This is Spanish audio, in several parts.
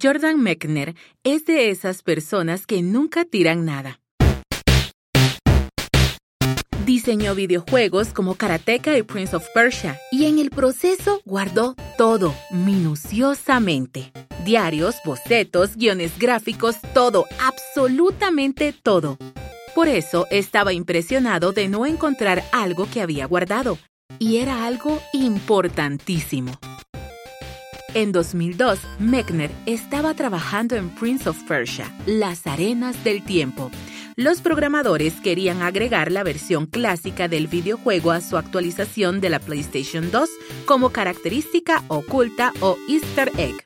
Jordan Mechner es de esas personas que nunca tiran nada. Diseñó videojuegos como Karateka y Prince of Persia y en el proceso guardó todo minuciosamente. Diarios, bocetos, guiones gráficos, todo, absolutamente todo. Por eso estaba impresionado de no encontrar algo que había guardado, y era algo importantísimo. En 2002, Mechner estaba trabajando en Prince of Persia, Las Arenas del Tiempo. Los programadores querían agregar la versión clásica del videojuego a su actualización de la PlayStation 2 como característica oculta o easter egg.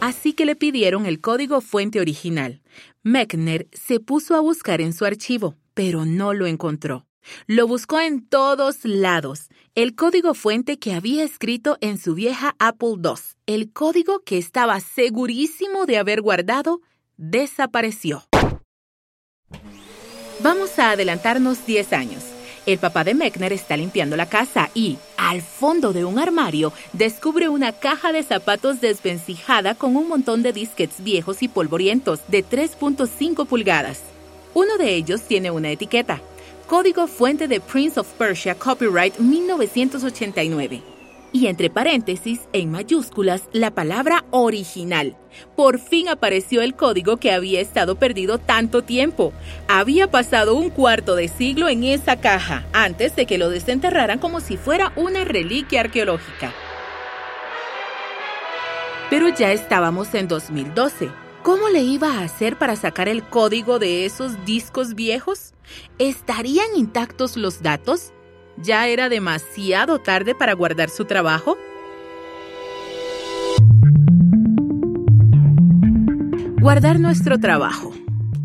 Así que le pidieron el código fuente original. Mechner se puso a buscar en su archivo, pero no lo encontró. Lo buscó en todos lados. El código fuente que había escrito en su vieja Apple II, el código que estaba segurísimo de haber guardado, desapareció. Vamos a adelantarnos 10 años. El papá de Mechner está limpiando la casa y, al fondo de un armario, descubre una caja de zapatos desvencijada con un montón de disquets viejos y polvorientos de 3.5 pulgadas. Uno de ellos tiene una etiqueta. Código fuente de Prince of Persia Copyright 1989 y entre paréntesis, en mayúsculas, la palabra original. Por fin apareció el código que había estado perdido tanto tiempo. Había pasado un cuarto de siglo en esa caja, antes de que lo desenterraran como si fuera una reliquia arqueológica. Pero ya estábamos en 2012. ¿Cómo le iba a hacer para sacar el código de esos discos viejos? ¿Estarían intactos los datos? ¿Ya era demasiado tarde para guardar su trabajo? Guardar nuestro trabajo.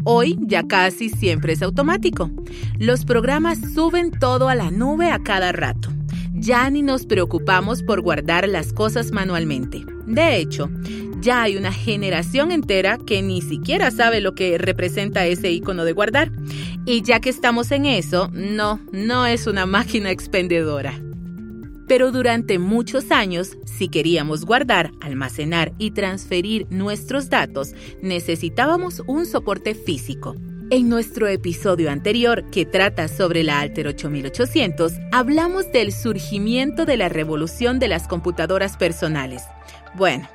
Hoy ya casi siempre es automático. Los programas suben todo a la nube a cada rato. Ya ni nos preocupamos por guardar las cosas manualmente. De hecho, ya hay una generación entera que ni siquiera sabe lo que representa ese icono de guardar. Y ya que estamos en eso, no, no es una máquina expendedora. Pero durante muchos años, si queríamos guardar, almacenar y transferir nuestros datos, necesitábamos un soporte físico. En nuestro episodio anterior, que trata sobre la Alter 8800, hablamos del surgimiento de la revolución de las computadoras personales. Bueno,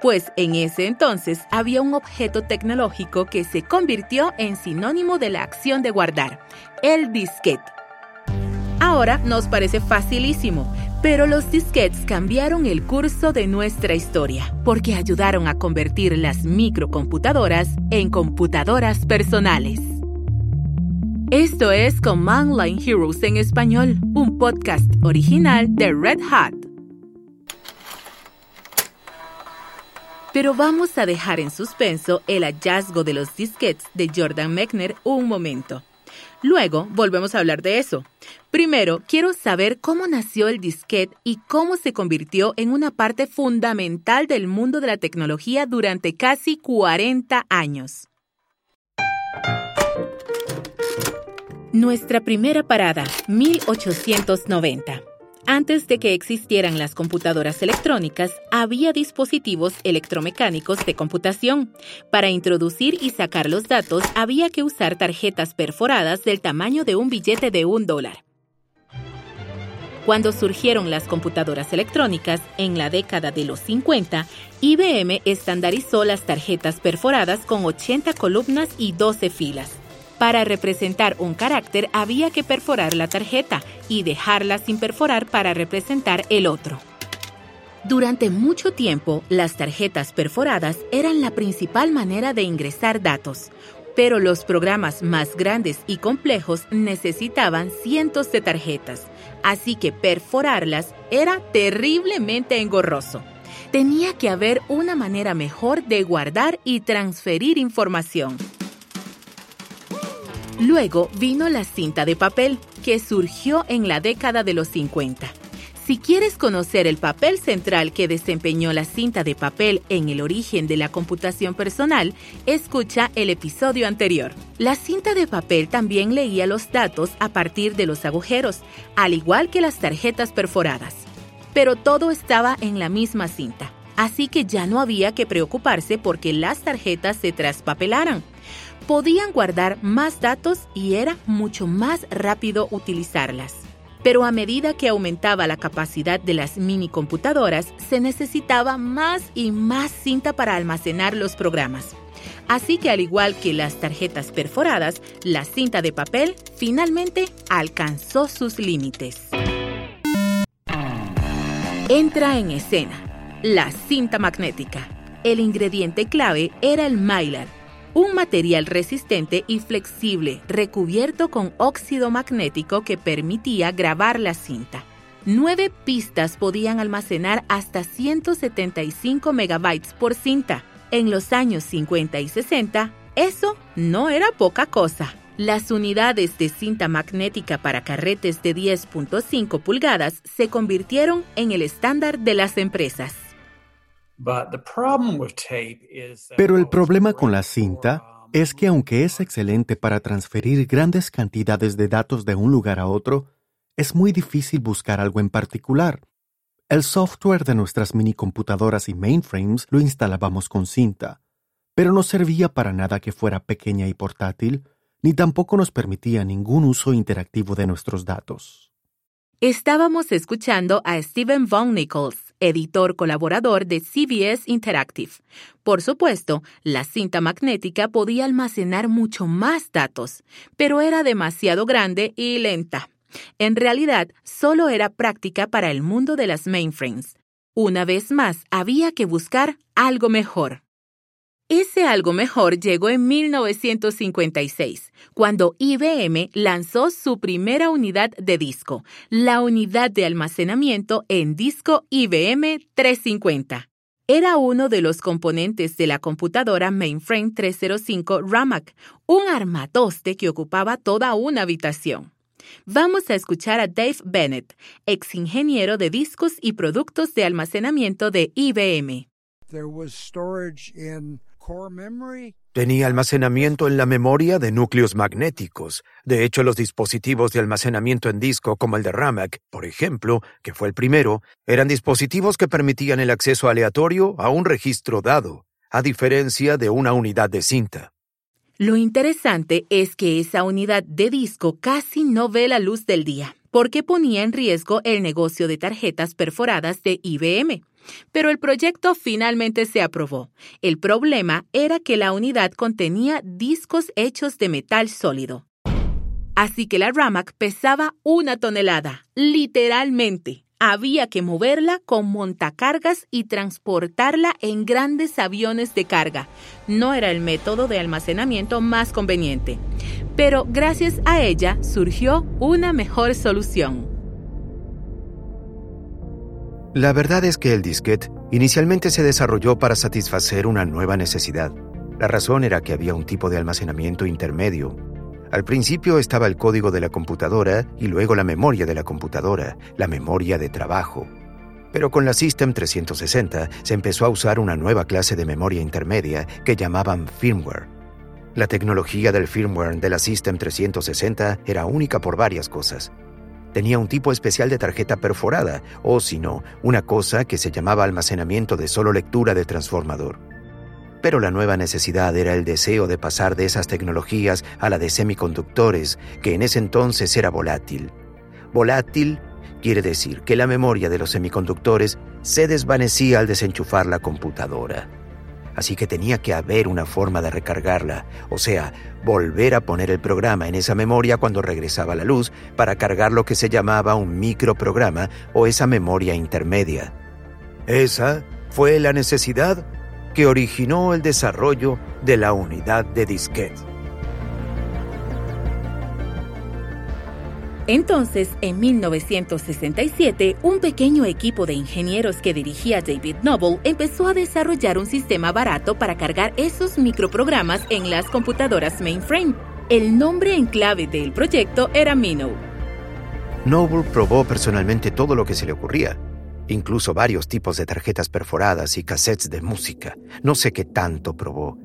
pues en ese entonces había un objeto tecnológico que se convirtió en sinónimo de la acción de guardar, el disquete. Ahora nos parece facilísimo, pero los disquetes cambiaron el curso de nuestra historia porque ayudaron a convertir las microcomputadoras en computadoras personales. Esto es Command Line Heroes en español, un podcast original de Red Hat. Pero vamos a dejar en suspenso el hallazgo de los disquetes de Jordan Mechner un momento. Luego volvemos a hablar de eso. Primero, quiero saber cómo nació el disquete y cómo se convirtió en una parte fundamental del mundo de la tecnología durante casi 40 años. Nuestra primera parada, 1890. Antes de que existieran las computadoras electrónicas, había dispositivos electromecánicos de computación. Para introducir y sacar los datos había que usar tarjetas perforadas del tamaño de un billete de un dólar. Cuando surgieron las computadoras electrónicas, en la década de los 50, IBM estandarizó las tarjetas perforadas con 80 columnas y 12 filas. Para representar un carácter había que perforar la tarjeta y dejarla sin perforar para representar el otro. Durante mucho tiempo, las tarjetas perforadas eran la principal manera de ingresar datos, pero los programas más grandes y complejos necesitaban cientos de tarjetas, así que perforarlas era terriblemente engorroso. Tenía que haber una manera mejor de guardar y transferir información. Luego vino la cinta de papel, que surgió en la década de los 50. Si quieres conocer el papel central que desempeñó la cinta de papel en el origen de la computación personal, escucha el episodio anterior. La cinta de papel también leía los datos a partir de los agujeros, al igual que las tarjetas perforadas. Pero todo estaba en la misma cinta. así que ya no había que preocuparse porque las tarjetas se traspapelaran. Podían guardar más datos y era mucho más rápido utilizarlas. Pero a medida que aumentaba la capacidad de las mini computadoras, se necesitaba más y más cinta para almacenar los programas. Así que al igual que las tarjetas perforadas, la cinta de papel finalmente alcanzó sus límites. Entra en escena la cinta magnética. El ingrediente clave era el mylar, un material resistente y flexible recubierto con óxido magnético que permitía grabar la cinta. Nueve pistas podían almacenar hasta 175 megabytes por cinta. En los años 50 y 60, eso no era poca cosa. Las unidades de cinta magnética para carretes de 10.5 pulgadas se convirtieron en el estándar de las empresas. Pero el problema con la cinta es que aunque es excelente para transferir grandes cantidades de datos de un lugar a otro, es muy difícil buscar algo en particular. El software de nuestras minicomputadoras y mainframes lo instalábamos con cinta, pero no servía para nada que fuera pequeña y portátil, ni tampoco nos permitía ningún uso interactivo de nuestros datos. Estábamos escuchando a Stephen Von Nichols, editor colaborador de CBS Interactive. Por supuesto, la cinta magnética podía almacenar mucho más datos, pero era demasiado grande y lenta. En realidad, solo era práctica para el mundo de las mainframes. Una vez más, había que buscar algo mejor. Ese algo mejor llegó en 1956, cuando IBM lanzó su primera unidad de disco, la unidad de almacenamiento en disco IBM 350. Era uno de los componentes de la computadora Mainframe 305 RAMAC, un armatoste que ocupaba toda una habitación. Vamos a escuchar a Dave Bennett, ex ingeniero de discos y productos de almacenamiento de IBM. Tenía almacenamiento en la memoria de núcleos magnéticos. De hecho, los dispositivos de almacenamiento en disco como el de RAMAC, por ejemplo, que fue el primero, eran dispositivos que permitían el acceso aleatorio a un registro dado, a diferencia de una unidad de cinta. Lo interesante es que esa unidad de disco casi no ve la luz del día, porque ponía en riesgo el negocio de tarjetas perforadas de IBM. Pero el proyecto finalmente se aprobó. El problema era que la unidad contenía discos hechos de metal sólido. Así que la RAMAC pesaba una tonelada, literalmente. Había que moverla con montacargas y transportarla en grandes aviones de carga. No era el método de almacenamiento más conveniente. Pero gracias a ella surgió una mejor solución. La verdad es que el disquete inicialmente se desarrolló para satisfacer una nueva necesidad. La razón era que había un tipo de almacenamiento intermedio. Al principio estaba el código de la computadora y luego la memoria de la computadora, la memoria de trabajo. Pero con la System 360 se empezó a usar una nueva clase de memoria intermedia que llamaban firmware. La tecnología del firmware de la System 360 era única por varias cosas tenía un tipo especial de tarjeta perforada, o si no, una cosa que se llamaba almacenamiento de solo lectura de transformador. Pero la nueva necesidad era el deseo de pasar de esas tecnologías a la de semiconductores, que en ese entonces era volátil. Volátil quiere decir que la memoria de los semiconductores se desvanecía al desenchufar la computadora así que tenía que haber una forma de recargarla, o sea, volver a poner el programa en esa memoria cuando regresaba la luz para cargar lo que se llamaba un microprograma o esa memoria intermedia. Esa fue la necesidad que originó el desarrollo de la unidad de disquete. Entonces, en 1967, un pequeño equipo de ingenieros que dirigía David Noble empezó a desarrollar un sistema barato para cargar esos microprogramas en las computadoras mainframe. El nombre en clave del proyecto era Minnow. Noble probó personalmente todo lo que se le ocurría, incluso varios tipos de tarjetas perforadas y cassettes de música. No sé qué tanto probó,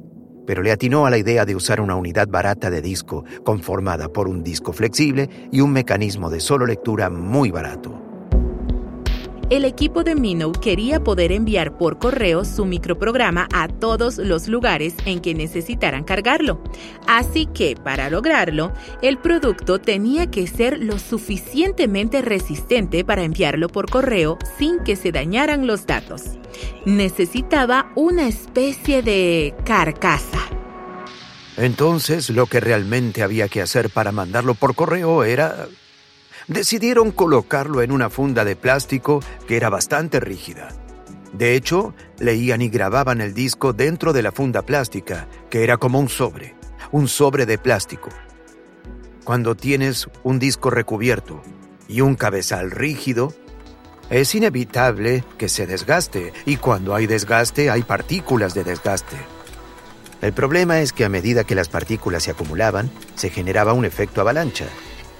pero le atinó a la idea de usar una unidad barata de disco conformada por un disco flexible y un mecanismo de solo lectura muy barato. El equipo de Minnow quería poder enviar por correo su microprograma a todos los lugares en que necesitaran cargarlo. Así que, para lograrlo, el producto tenía que ser lo suficientemente resistente para enviarlo por correo sin que se dañaran los datos. Necesitaba una especie de carcasa. Entonces, lo que realmente había que hacer para mandarlo por correo era decidieron colocarlo en una funda de plástico que era bastante rígida. De hecho, leían y grababan el disco dentro de la funda plástica, que era como un sobre, un sobre de plástico. Cuando tienes un disco recubierto y un cabezal rígido, es inevitable que se desgaste y cuando hay desgaste hay partículas de desgaste. El problema es que a medida que las partículas se acumulaban, se generaba un efecto avalancha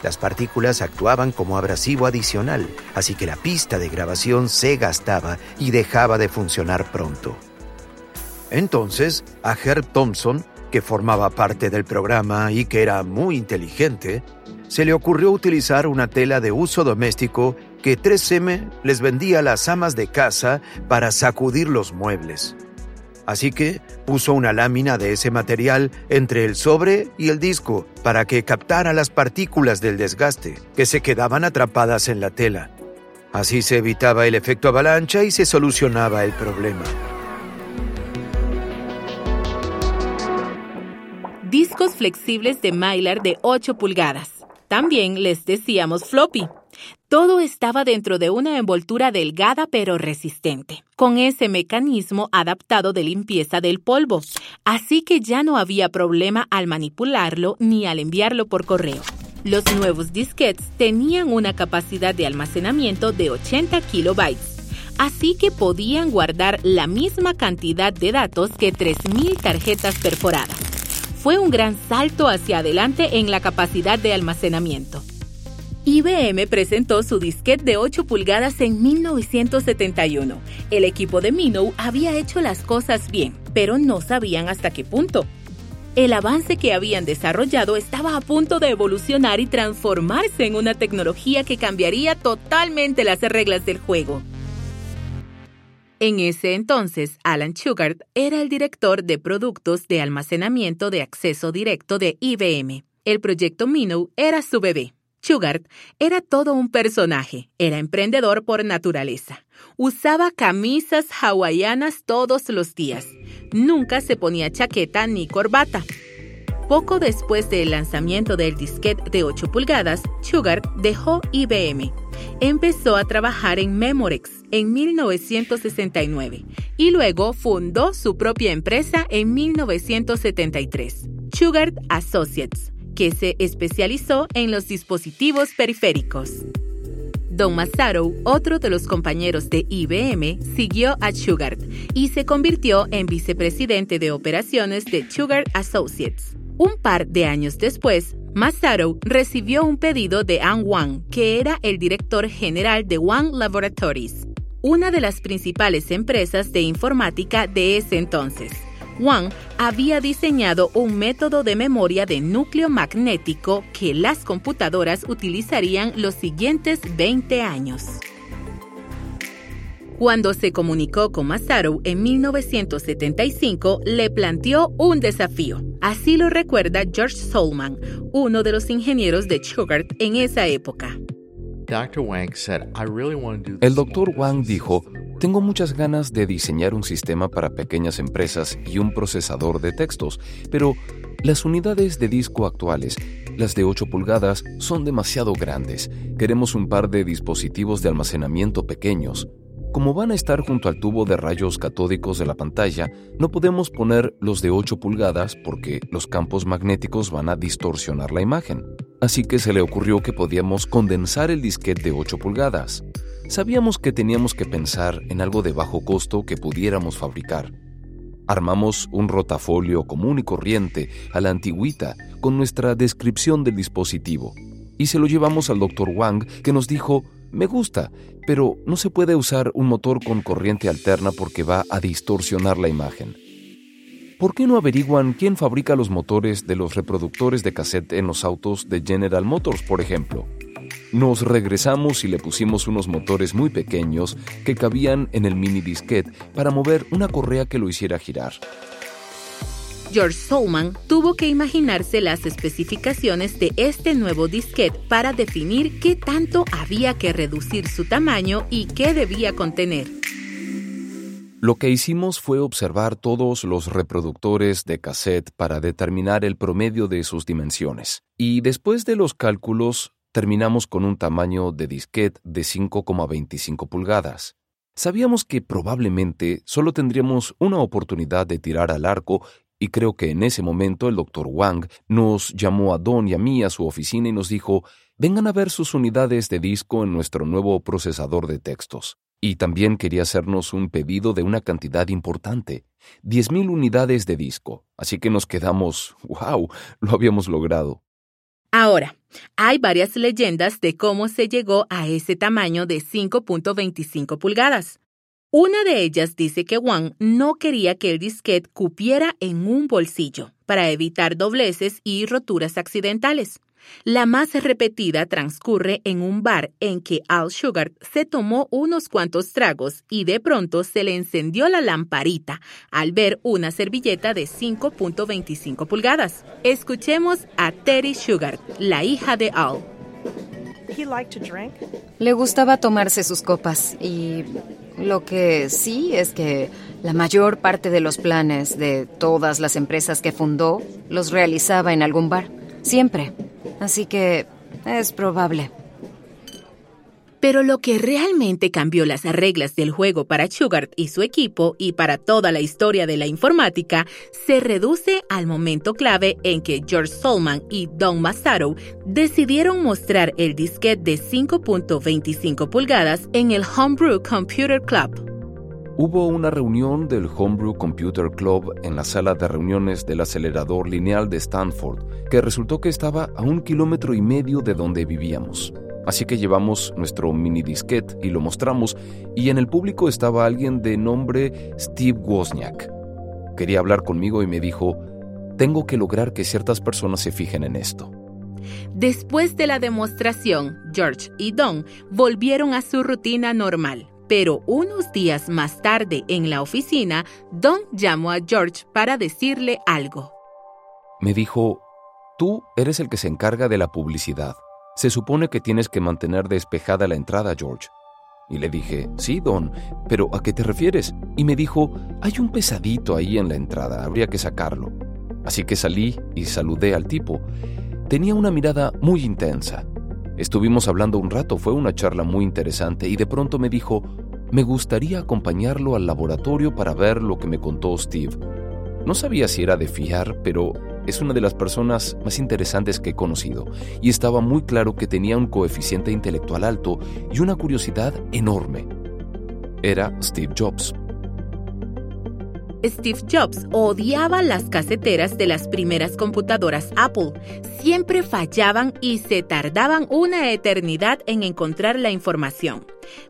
las partículas actuaban como abrasivo adicional, así que la pista de grabación se gastaba y dejaba de funcionar pronto. Entonces, a Herb Thompson, que formaba parte del programa y que era muy inteligente, se le ocurrió utilizar una tela de uso doméstico que 3M les vendía a las amas de casa para sacudir los muebles. Así que puso una lámina de ese material entre el sobre y el disco para que captara las partículas del desgaste que se quedaban atrapadas en la tela. Así se evitaba el efecto avalancha y se solucionaba el problema. Discos flexibles de Mylar de 8 pulgadas. También les decíamos floppy todo estaba dentro de una envoltura delgada pero resistente, con ese mecanismo adaptado de limpieza del polvo, así que ya no había problema al manipularlo ni al enviarlo por correo. Los nuevos disquetes tenían una capacidad de almacenamiento de 80 kilobytes, así que podían guardar la misma cantidad de datos que 3.000 tarjetas perforadas. Fue un gran salto hacia adelante en la capacidad de almacenamiento. IBM presentó su disquete de 8 pulgadas en 1971. El equipo de Minnow había hecho las cosas bien, pero no sabían hasta qué punto. El avance que habían desarrollado estaba a punto de evolucionar y transformarse en una tecnología que cambiaría totalmente las reglas del juego. En ese entonces, Alan Shugart era el director de productos de almacenamiento de acceso directo de IBM. El proyecto Minnow era su bebé. Sugar era todo un personaje, era emprendedor por naturaleza. Usaba camisas hawaianas todos los días. Nunca se ponía chaqueta ni corbata. Poco después del lanzamiento del disquete de 8 pulgadas, Sugar dejó IBM. Empezó a trabajar en Memorex en 1969 y luego fundó su propia empresa en 1973, Sugar Associates que se especializó en los dispositivos periféricos. Don Masaru, otro de los compañeros de IBM, siguió a Sugar y se convirtió en vicepresidente de operaciones de Sugar Associates. Un par de años después, Masaru recibió un pedido de An Wang, que era el director general de Wang Laboratories, una de las principales empresas de informática de ese entonces. Wang había diseñado un método de memoria de núcleo magnético que las computadoras utilizarían los siguientes 20 años. Cuando se comunicó con Masaru en 1975, le planteó un desafío. Así lo recuerda George Solman, uno de los ingenieros de Sugar en esa época. El Dr. Wang dijo, tengo muchas ganas de diseñar un sistema para pequeñas empresas y un procesador de textos, pero las unidades de disco actuales, las de 8 pulgadas, son demasiado grandes. Queremos un par de dispositivos de almacenamiento pequeños. Como van a estar junto al tubo de rayos catódicos de la pantalla, no podemos poner los de 8 pulgadas porque los campos magnéticos van a distorsionar la imagen. Así que se le ocurrió que podíamos condensar el disquete de 8 pulgadas. Sabíamos que teníamos que pensar en algo de bajo costo que pudiéramos fabricar. Armamos un rotafolio común y corriente a la antigüita con nuestra descripción del dispositivo y se lo llevamos al Dr. Wang que nos dijo, me gusta, pero no se puede usar un motor con corriente alterna porque va a distorsionar la imagen. ¿Por qué no averiguan quién fabrica los motores de los reproductores de cassette en los autos de General Motors, por ejemplo? Nos regresamos y le pusimos unos motores muy pequeños que cabían en el mini disquete para mover una correa que lo hiciera girar. George Solman tuvo que imaginarse las especificaciones de este nuevo disquete para definir qué tanto había que reducir su tamaño y qué debía contener. Lo que hicimos fue observar todos los reproductores de cassette para determinar el promedio de sus dimensiones. Y después de los cálculos, terminamos con un tamaño de disquete de 5,25 pulgadas. Sabíamos que probablemente solo tendríamos una oportunidad de tirar al arco y creo que en ese momento el doctor Wang nos llamó a Don y a mí a su oficina y nos dijo, vengan a ver sus unidades de disco en nuestro nuevo procesador de textos. Y también quería hacernos un pedido de una cantidad importante, 10.000 unidades de disco. Así que nos quedamos, wow, lo habíamos logrado. Ahora, hay varias leyendas de cómo se llegó a ese tamaño de 5.25 pulgadas. Una de ellas dice que Wang no quería que el disquete cupiera en un bolsillo para evitar dobleces y roturas accidentales. La más repetida transcurre en un bar en que Al Sugar se tomó unos cuantos tragos y de pronto se le encendió la lamparita al ver una servilleta de 5.25 pulgadas. Escuchemos a Terry Sugar, la hija de Al. Le gustaba tomarse sus copas y lo que sí es que la mayor parte de los planes de todas las empresas que fundó los realizaba en algún bar, siempre. Así que es probable. Pero lo que realmente cambió las reglas del juego para Sugar y su equipo y para toda la historia de la informática se reduce al momento clave en que George Solman y Don Masato decidieron mostrar el disquete de 5.25 pulgadas en el Homebrew Computer Club. Hubo una reunión del Homebrew Computer Club en la sala de reuniones del acelerador lineal de Stanford, que resultó que estaba a un kilómetro y medio de donde vivíamos. Así que llevamos nuestro mini disquete y lo mostramos, y en el público estaba alguien de nombre Steve Wozniak. Quería hablar conmigo y me dijo, tengo que lograr que ciertas personas se fijen en esto. Después de la demostración, George y Don volvieron a su rutina normal, pero unos días más tarde en la oficina, Don llamó a George para decirle algo. Me dijo, tú eres el que se encarga de la publicidad. Se supone que tienes que mantener despejada la entrada, George. Y le dije, sí, Don, pero ¿a qué te refieres? Y me dijo, hay un pesadito ahí en la entrada, habría que sacarlo. Así que salí y saludé al tipo. Tenía una mirada muy intensa. Estuvimos hablando un rato, fue una charla muy interesante y de pronto me dijo, me gustaría acompañarlo al laboratorio para ver lo que me contó Steve. No sabía si era de fiar, pero es una de las personas más interesantes que he conocido y estaba muy claro que tenía un coeficiente intelectual alto y una curiosidad enorme. Era Steve Jobs. Steve Jobs odiaba las caseteras de las primeras computadoras Apple. Siempre fallaban y se tardaban una eternidad en encontrar la información.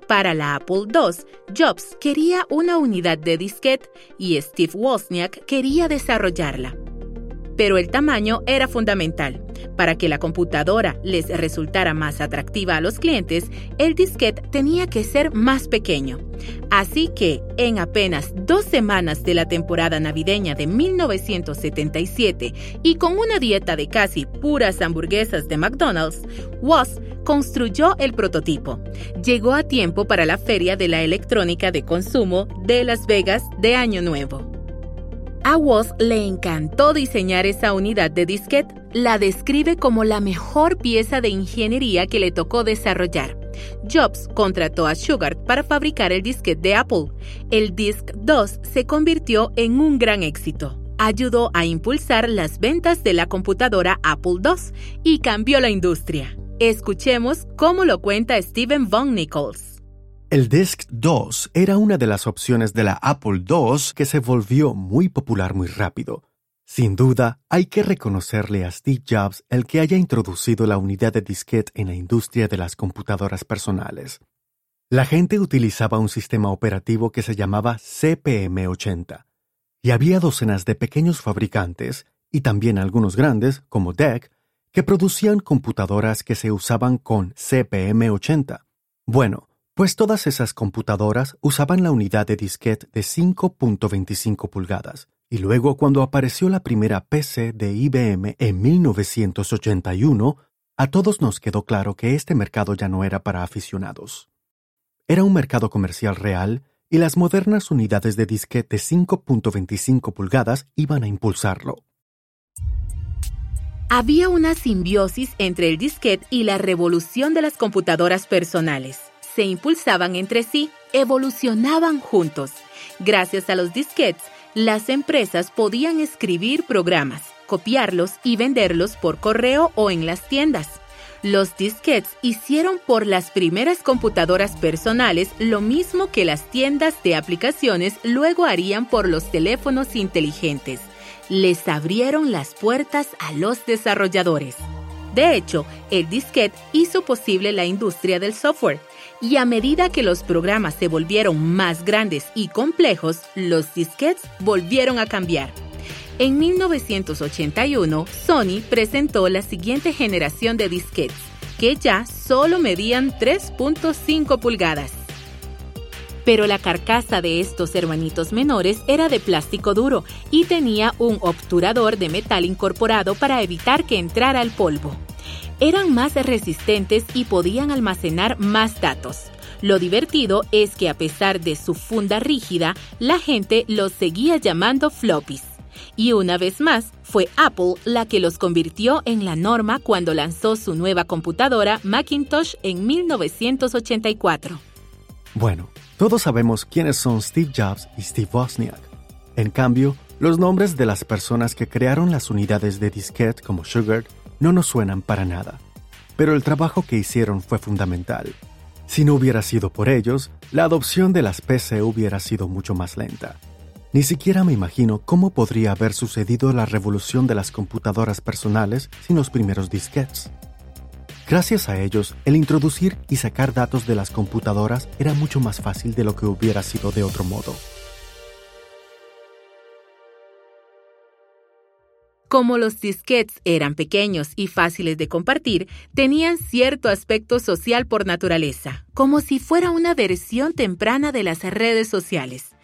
Para la Apple II, Jobs quería una unidad de disquete y Steve Wozniak quería desarrollarla pero el tamaño era fundamental. Para que la computadora les resultara más atractiva a los clientes, el disquete tenía que ser más pequeño. Así que, en apenas dos semanas de la temporada navideña de 1977 y con una dieta de casi puras hamburguesas de McDonald's, Woz construyó el prototipo. Llegó a tiempo para la Feria de la Electrónica de Consumo de Las Vegas de Año Nuevo. A Woz le encantó diseñar esa unidad de disquete. La describe como la mejor pieza de ingeniería que le tocó desarrollar. Jobs contrató a Sugar para fabricar el disquete de Apple. El Disc 2 se convirtió en un gran éxito. Ayudó a impulsar las ventas de la computadora Apple II y cambió la industria. Escuchemos cómo lo cuenta Steven Von Nichols. El Disk 2 era una de las opciones de la Apple II que se volvió muy popular muy rápido. Sin duda, hay que reconocerle a Steve Jobs el que haya introducido la unidad de disquete en la industria de las computadoras personales. La gente utilizaba un sistema operativo que se llamaba CPM80, y había docenas de pequeños fabricantes, y también algunos grandes, como DEC, que producían computadoras que se usaban con CPM80. Bueno, pues todas esas computadoras usaban la unidad de disquete de 5.25 pulgadas, y luego cuando apareció la primera PC de IBM en 1981, a todos nos quedó claro que este mercado ya no era para aficionados. Era un mercado comercial real y las modernas unidades de disquete de 5.25 pulgadas iban a impulsarlo. Había una simbiosis entre el disquete y la revolución de las computadoras personales. Se impulsaban entre sí, evolucionaban juntos. Gracias a los disquetes, las empresas podían escribir programas, copiarlos y venderlos por correo o en las tiendas. Los disquetes hicieron por las primeras computadoras personales lo mismo que las tiendas de aplicaciones luego harían por los teléfonos inteligentes. Les abrieron las puertas a los desarrolladores. De hecho, el disquete hizo posible la industria del software. Y a medida que los programas se volvieron más grandes y complejos, los disquetes volvieron a cambiar. En 1981, Sony presentó la siguiente generación de disquetes, que ya solo medían 3.5 pulgadas. Pero la carcasa de estos hermanitos menores era de plástico duro y tenía un obturador de metal incorporado para evitar que entrara el polvo. Eran más resistentes y podían almacenar más datos. Lo divertido es que a pesar de su funda rígida, la gente los seguía llamando floppies. Y una vez más, fue Apple la que los convirtió en la norma cuando lanzó su nueva computadora Macintosh en 1984. Bueno, todos sabemos quiénes son Steve Jobs y Steve Wozniak. En cambio, los nombres de las personas que crearon las unidades de disquete como Sugar no nos suenan para nada. Pero el trabajo que hicieron fue fundamental. Si no hubiera sido por ellos, la adopción de las PC hubiera sido mucho más lenta. Ni siquiera me imagino cómo podría haber sucedido la revolución de las computadoras personales sin los primeros disquetes. Gracias a ellos, el introducir y sacar datos de las computadoras era mucho más fácil de lo que hubiera sido de otro modo. Como los disquetes eran pequeños y fáciles de compartir, tenían cierto aspecto social por naturaleza, como si fuera una versión temprana de las redes sociales.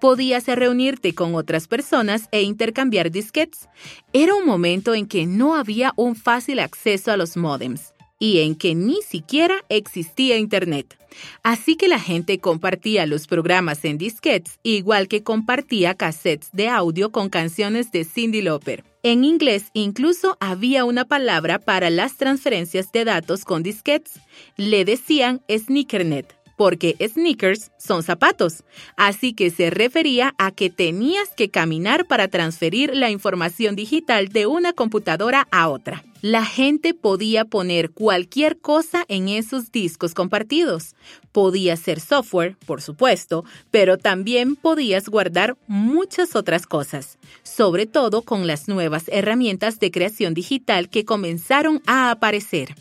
Podías reunirte con otras personas e intercambiar disquetes. Era un momento en que no había un fácil acceso a los modems y en que ni siquiera existía Internet. Así que la gente compartía los programas en disquetes, igual que compartía cassettes de audio con canciones de Cindy Lauper. En inglés incluso había una palabra para las transferencias de datos con disquetes. Le decían sneakernet porque sneakers son zapatos, así que se refería a que tenías que caminar para transferir la información digital de una computadora a otra. La gente podía poner cualquier cosa en esos discos compartidos. Podía ser software, por supuesto, pero también podías guardar muchas otras cosas, sobre todo con las nuevas herramientas de creación digital que comenzaron a aparecer.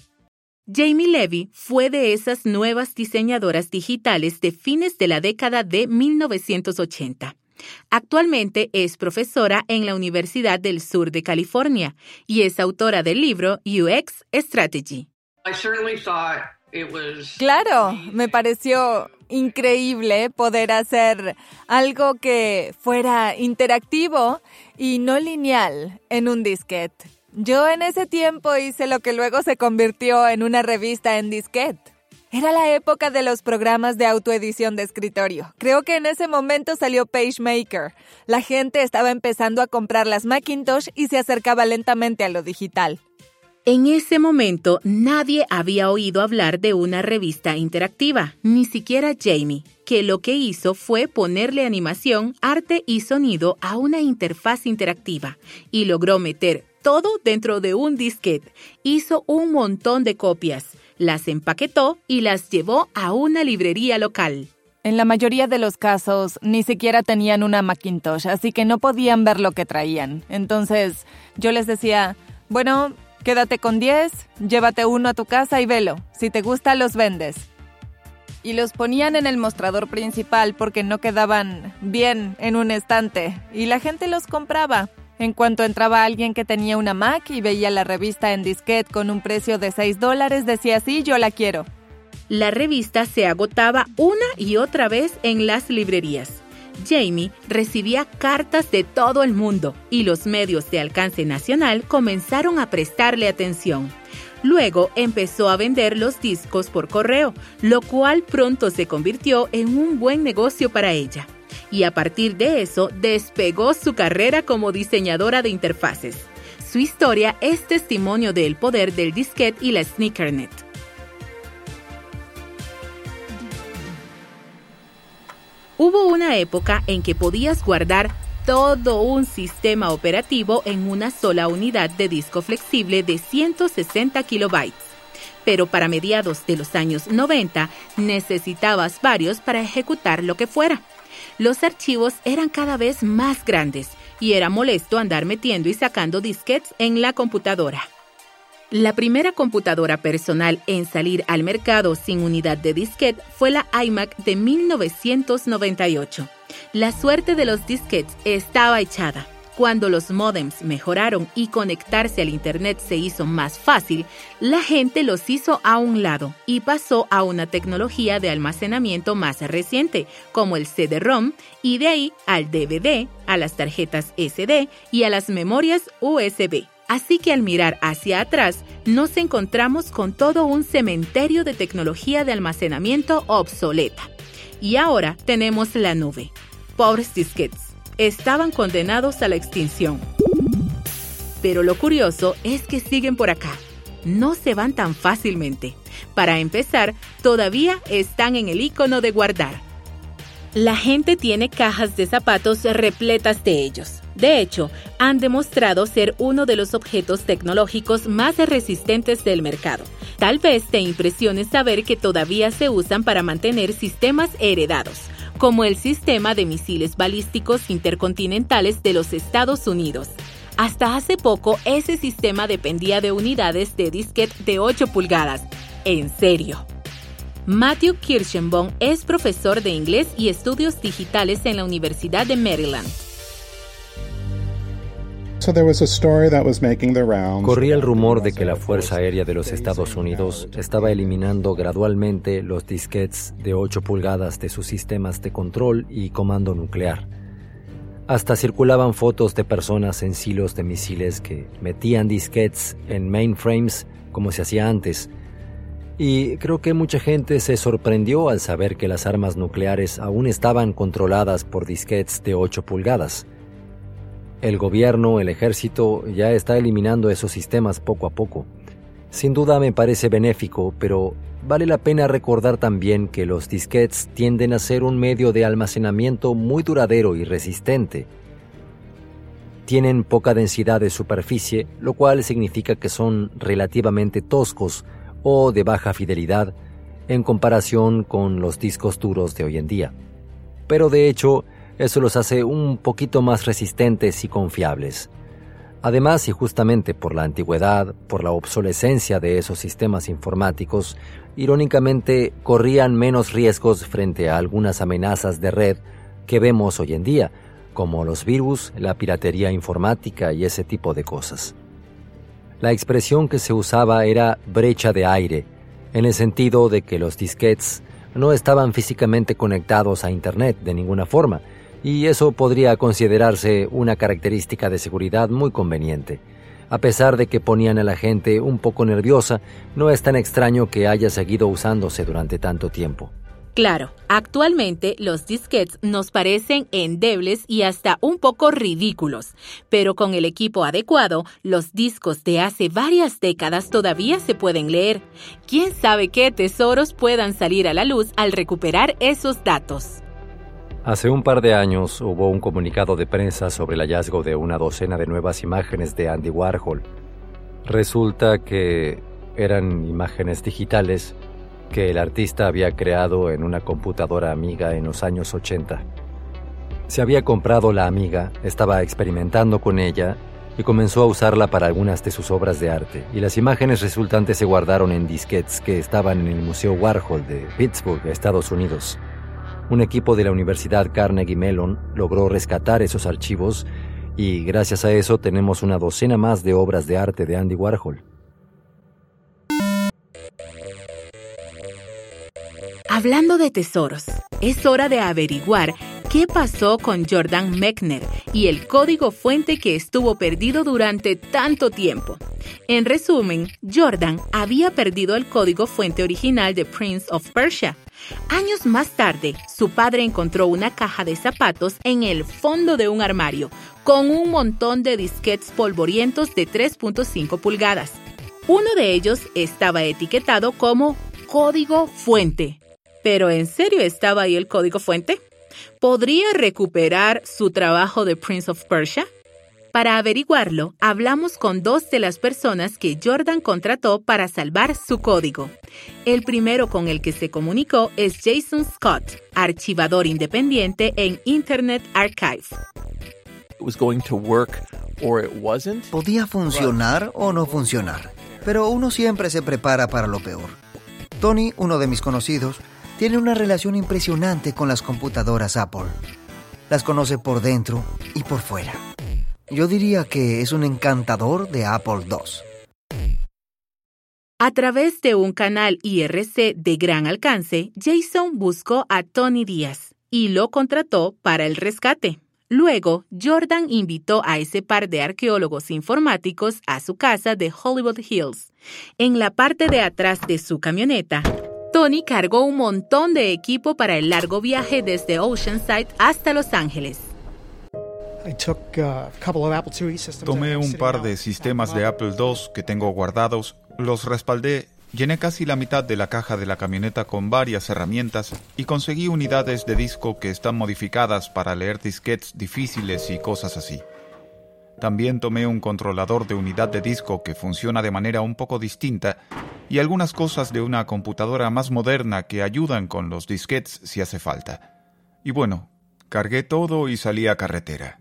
Jamie Levy fue de esas nuevas diseñadoras digitales de fines de la década de 1980. Actualmente es profesora en la Universidad del Sur de California y es autora del libro UX Strategy. Claro, me pareció increíble poder hacer algo que fuera interactivo y no lineal en un disquete. Yo en ese tiempo hice lo que luego se convirtió en una revista en disquete. Era la época de los programas de autoedición de escritorio. Creo que en ese momento salió PageMaker. La gente estaba empezando a comprar las Macintosh y se acercaba lentamente a lo digital. En ese momento nadie había oído hablar de una revista interactiva, ni siquiera Jamie, que lo que hizo fue ponerle animación, arte y sonido a una interfaz interactiva y logró meter todo dentro de un disquete. Hizo un montón de copias, las empaquetó y las llevó a una librería local. En la mayoría de los casos ni siquiera tenían una Macintosh, así que no podían ver lo que traían. Entonces yo les decía, bueno, quédate con 10, llévate uno a tu casa y velo. Si te gusta, los vendes. Y los ponían en el mostrador principal porque no quedaban bien en un estante y la gente los compraba. En cuanto entraba alguien que tenía una Mac y veía la revista en disquete con un precio de 6 dólares, decía sí, yo la quiero. La revista se agotaba una y otra vez en las librerías. Jamie recibía cartas de todo el mundo y los medios de alcance nacional comenzaron a prestarle atención. Luego empezó a vender los discos por correo, lo cual pronto se convirtió en un buen negocio para ella. Y a partir de eso despegó su carrera como diseñadora de interfaces. Su historia es testimonio del poder del disquete y la sneakernet. Hubo una época en que podías guardar todo un sistema operativo en una sola unidad de disco flexible de 160 kilobytes. Pero para mediados de los años 90 necesitabas varios para ejecutar lo que fuera. Los archivos eran cada vez más grandes y era molesto andar metiendo y sacando disquetes en la computadora. La primera computadora personal en salir al mercado sin unidad de disquete fue la iMac de 1998. La suerte de los disquetes estaba echada. Cuando los modems mejoraron y conectarse al Internet se hizo más fácil, la gente los hizo a un lado y pasó a una tecnología de almacenamiento más reciente, como el CD-ROM, y de ahí al DVD, a las tarjetas SD y a las memorias USB. Así que al mirar hacia atrás, nos encontramos con todo un cementerio de tecnología de almacenamiento obsoleta. Y ahora tenemos la nube. Pobres disquetes, estaban condenados a la extinción. Pero lo curioso es que siguen por acá. No se van tan fácilmente. Para empezar, todavía están en el icono de guardar. La gente tiene cajas de zapatos repletas de ellos. De hecho, han demostrado ser uno de los objetos tecnológicos más resistentes del mercado. Tal vez te impresione saber que todavía se usan para mantener sistemas heredados, como el sistema de misiles balísticos intercontinentales de los Estados Unidos. Hasta hace poco ese sistema dependía de unidades de disquete de 8 pulgadas. En serio. Matthew Kirschenbaum es profesor de inglés y estudios digitales en la Universidad de Maryland. Corría el rumor de que la Fuerza Aérea de los Estados Unidos estaba eliminando gradualmente los disquetes de 8 pulgadas de sus sistemas de control y comando nuclear. Hasta circulaban fotos de personas en silos de misiles que metían disquetes en mainframes como se hacía antes. Y creo que mucha gente se sorprendió al saber que las armas nucleares aún estaban controladas por disquetes de 8 pulgadas. El gobierno, el ejército, ya está eliminando esos sistemas poco a poco. Sin duda me parece benéfico, pero vale la pena recordar también que los disquetes tienden a ser un medio de almacenamiento muy duradero y resistente. Tienen poca densidad de superficie, lo cual significa que son relativamente toscos o de baja fidelidad en comparación con los discos duros de hoy en día. Pero de hecho, eso los hace un poquito más resistentes y confiables. Además, y justamente por la antigüedad, por la obsolescencia de esos sistemas informáticos, irónicamente corrían menos riesgos frente a algunas amenazas de red que vemos hoy en día, como los virus, la piratería informática y ese tipo de cosas. La expresión que se usaba era brecha de aire, en el sentido de que los disquetes no estaban físicamente conectados a Internet de ninguna forma, y eso podría considerarse una característica de seguridad muy conveniente. A pesar de que ponían a la gente un poco nerviosa, no es tan extraño que haya seguido usándose durante tanto tiempo. Claro, actualmente los disquetes nos parecen endebles y hasta un poco ridículos, pero con el equipo adecuado, los discos de hace varias décadas todavía se pueden leer. ¿Quién sabe qué tesoros puedan salir a la luz al recuperar esos datos? Hace un par de años hubo un comunicado de prensa sobre el hallazgo de una docena de nuevas imágenes de Andy Warhol. Resulta que eran imágenes digitales que el artista había creado en una computadora amiga en los años 80. Se había comprado la amiga, estaba experimentando con ella y comenzó a usarla para algunas de sus obras de arte, y las imágenes resultantes se guardaron en disquetes que estaban en el Museo Warhol de Pittsburgh, Estados Unidos. Un equipo de la Universidad Carnegie Mellon logró rescatar esos archivos Y gracias a eso tenemos una docena más de obras de arte de Andy Warhol. Hablando de tesoros, es hora de averiguar qué pasó con Jordan Mechner y el código fuente que estuvo perdido durante tanto tiempo. En resumen, Jordan había perdido el código fuente original de Prince of Persia. Años más tarde, su padre encontró una caja de zapatos en el fondo de un armario, con un montón de disquetes polvorientos de 3.5 pulgadas. Uno de ellos estaba etiquetado como código fuente. Pero ¿en serio estaba ahí el código fuente? ¿Podría recuperar su trabajo de Prince of Persia? Para averiguarlo, hablamos con dos de las personas que Jordan contrató para salvar su código. El primero con el que se comunicó es Jason Scott, archivador independiente en Internet Archive. Podía funcionar o no funcionar, pero uno siempre se prepara para lo peor. Tony, uno de mis conocidos, tiene una relación impresionante con las computadoras Apple. Las conoce por dentro y por fuera. Yo diría que es un encantador de Apple II. A través de un canal IRC de gran alcance, Jason buscó a Tony Díaz y lo contrató para el rescate. Luego, Jordan invitó a ese par de arqueólogos informáticos a su casa de Hollywood Hills. En la parte de atrás de su camioneta, Tony cargó un montón de equipo para el largo viaje desde Oceanside hasta Los Ángeles. Tomé un par de sistemas de Apple II que tengo guardados, los respaldé, llené casi la mitad de la caja de la camioneta con varias herramientas y conseguí unidades de disco que están modificadas para leer disquetes difíciles y cosas así. También tomé un controlador de unidad de disco que funciona de manera un poco distinta y algunas cosas de una computadora más moderna que ayudan con los disquetes si hace falta. Y bueno, cargué todo y salí a carretera.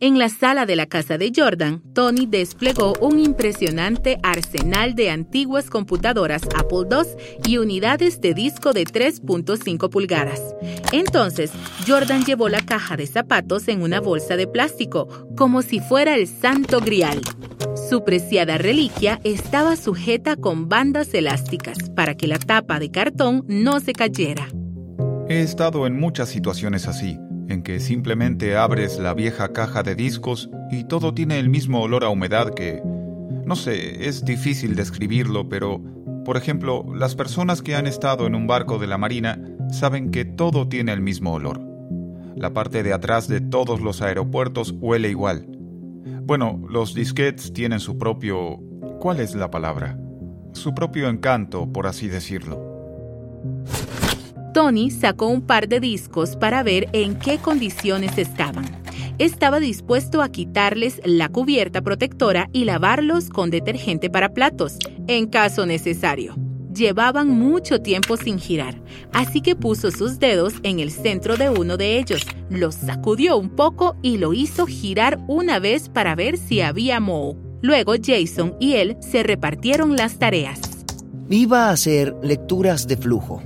En la sala de la casa de Jordan, Tony desplegó un impresionante arsenal de antiguas computadoras Apple II y unidades de disco de 3.5 pulgadas. Entonces, Jordan llevó la caja de zapatos en una bolsa de plástico, como si fuera el santo grial. Su preciada reliquia estaba sujeta con bandas elásticas para que la tapa de cartón no se cayera. He estado en muchas situaciones así en que simplemente abres la vieja caja de discos y todo tiene el mismo olor a humedad que... No sé, es difícil describirlo, pero, por ejemplo, las personas que han estado en un barco de la Marina saben que todo tiene el mismo olor. La parte de atrás de todos los aeropuertos huele igual. Bueno, los disquetes tienen su propio... ¿Cuál es la palabra? Su propio encanto, por así decirlo. Tony sacó un par de discos para ver en qué condiciones estaban. Estaba dispuesto a quitarles la cubierta protectora y lavarlos con detergente para platos, en caso necesario. Llevaban mucho tiempo sin girar, así que puso sus dedos en el centro de uno de ellos, los sacudió un poco y lo hizo girar una vez para ver si había moho. Luego Jason y él se repartieron las tareas. Iba a hacer lecturas de flujo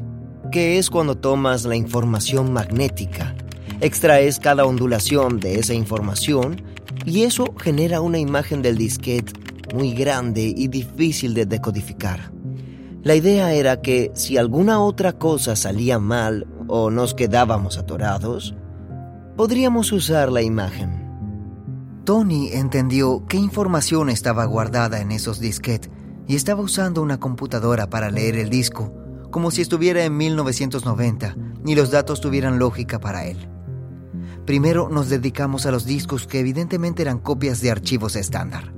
que es cuando tomas la información magnética, extraes cada ondulación de esa información y eso genera una imagen del disquete muy grande y difícil de decodificar. La idea era que si alguna otra cosa salía mal o nos quedábamos atorados, podríamos usar la imagen. Tony entendió qué información estaba guardada en esos disquetes y estaba usando una computadora para leer el disco como si estuviera en 1990 ni los datos tuvieran lógica para él. Primero nos dedicamos a los discos que evidentemente eran copias de archivos estándar.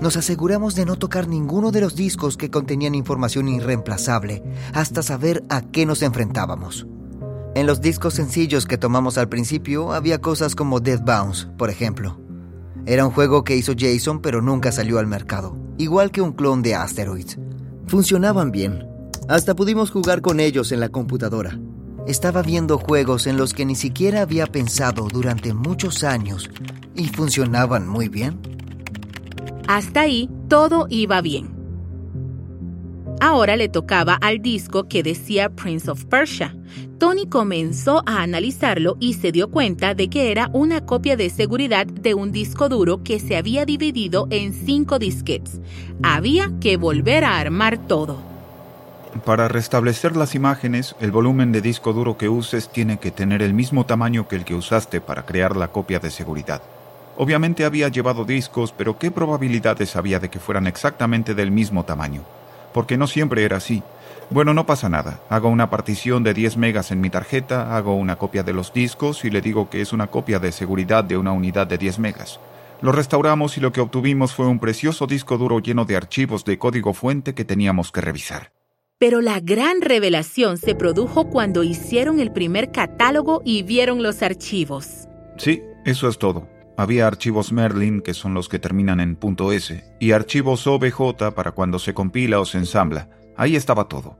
Nos aseguramos de no tocar ninguno de los discos que contenían información irreemplazable hasta saber a qué nos enfrentábamos. En los discos sencillos que tomamos al principio había cosas como Dead Bounce, por ejemplo. Era un juego que hizo Jason pero nunca salió al mercado, igual que un clon de Asteroids. Funcionaban bien, hasta pudimos jugar con ellos en la computadora. Estaba viendo juegos en los que ni siquiera había pensado durante muchos años y funcionaban muy bien. Hasta ahí todo iba bien. Ahora le tocaba al disco que decía Prince of Persia. Tony comenzó a analizarlo y se dio cuenta de que era una copia de seguridad de un disco duro que se había dividido en cinco disquetes. Había que volver a armar todo. Para restablecer las imágenes, el volumen de disco duro que uses tiene que tener el mismo tamaño que el que usaste para crear la copia de seguridad. Obviamente había llevado discos, pero ¿qué probabilidades había de que fueran exactamente del mismo tamaño? Porque no siempre era así. Bueno, no pasa nada. Hago una partición de 10 megas en mi tarjeta, hago una copia de los discos y le digo que es una copia de seguridad de una unidad de 10 megas. Lo restauramos y lo que obtuvimos fue un precioso disco duro lleno de archivos de código fuente que teníamos que revisar. Pero la gran revelación se produjo cuando hicieron el primer catálogo y vieron los archivos. Sí, eso es todo. Había archivos Merlin, que son los que terminan en .s, y archivos OBJ para cuando se compila o se ensambla. Ahí estaba todo.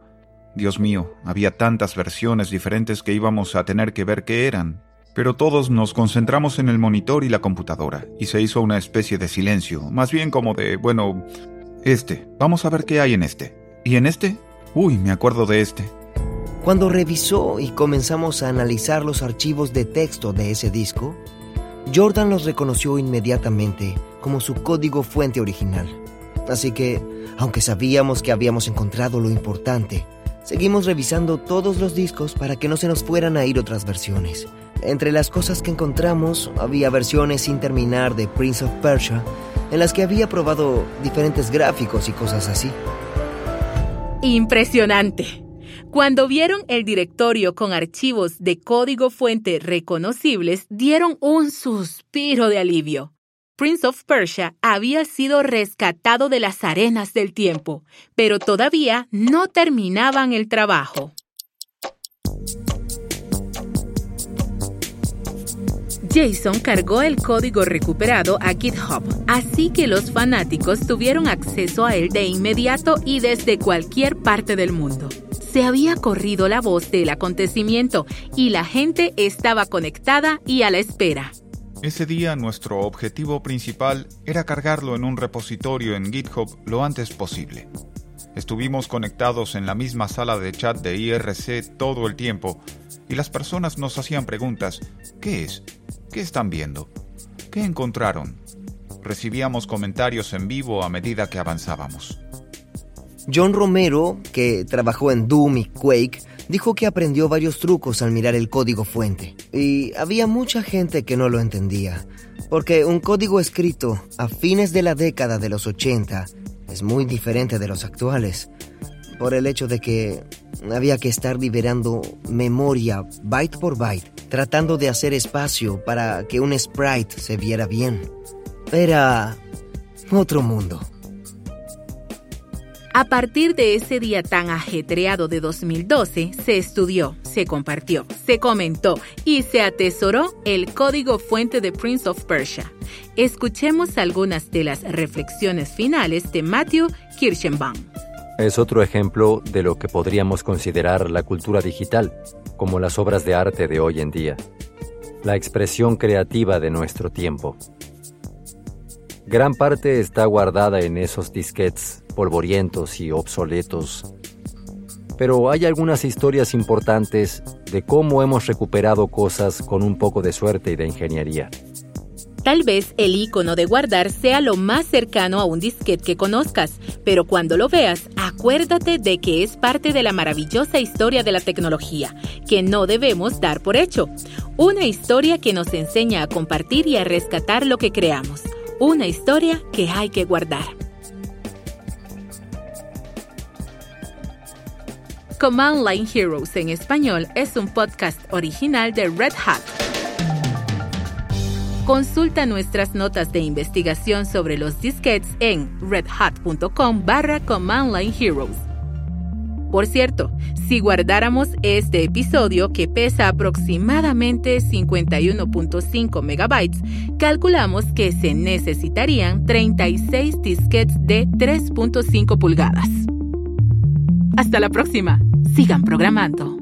Dios mío, había tantas versiones diferentes que íbamos a tener que ver qué eran. Pero todos nos concentramos en el monitor y la computadora, y se hizo una especie de silencio, más bien como de, bueno, este, vamos a ver qué hay en este. ¿Y en este? Uy, me acuerdo de este. Cuando revisó y comenzamos a analizar los archivos de texto de ese disco, Jordan los reconoció inmediatamente como su código fuente original. Así que, aunque sabíamos que habíamos encontrado lo importante, seguimos revisando todos los discos para que no se nos fueran a ir otras versiones. Entre las cosas que encontramos había versiones sin terminar de Prince of Persia, en las que había probado diferentes gráficos y cosas así. Impresionante. Cuando vieron el directorio con archivos de código fuente reconocibles, dieron un suspiro de alivio. Prince of Persia había sido rescatado de las arenas del tiempo, pero todavía no terminaban el trabajo. Jason cargó el código recuperado a GitHub, así que los fanáticos tuvieron acceso a él de inmediato y desde cualquier parte del mundo. Se había corrido la voz del acontecimiento y la gente estaba conectada y a la espera. Ese día nuestro objetivo principal era cargarlo en un repositorio en GitHub lo antes posible. Estuvimos conectados en la misma sala de chat de IRC todo el tiempo y las personas nos hacían preguntas. ¿Qué es? ¿Qué están viendo? ¿Qué encontraron? Recibíamos comentarios en vivo a medida que avanzábamos. John Romero, que trabajó en Doom y Quake, dijo que aprendió varios trucos al mirar el código fuente. Y había mucha gente que no lo entendía, porque un código escrito a fines de la década de los 80 es muy diferente de los actuales, por el hecho de que había que estar liberando memoria byte por byte tratando de hacer espacio para que un sprite se viera bien. Era otro mundo. A partir de ese día tan ajetreado de 2012, se estudió, se compartió, se comentó y se atesoró el código fuente de Prince of Persia. Escuchemos algunas de las reflexiones finales de Matthew Kirschenbaum. Es otro ejemplo de lo que podríamos considerar la cultura digital, como las obras de arte de hoy en día, la expresión creativa de nuestro tiempo. Gran parte está guardada en esos disquetes polvorientos y obsoletos, pero hay algunas historias importantes de cómo hemos recuperado cosas con un poco de suerte y de ingeniería. Tal vez el icono de guardar sea lo más cercano a un disquete que conozcas, pero cuando lo veas, acuérdate de que es parte de la maravillosa historia de la tecnología, que no debemos dar por hecho. Una historia que nos enseña a compartir y a rescatar lo que creamos. Una historia que hay que guardar. Command Line Heroes en español es un podcast original de Red Hat. Consulta nuestras notas de investigación sobre los disquetes en redhat.com barra Command Heroes. Por cierto, si guardáramos este episodio que pesa aproximadamente 51.5 megabytes, calculamos que se necesitarían 36 disquetes de 3.5 pulgadas. Hasta la próxima. Sigan programando.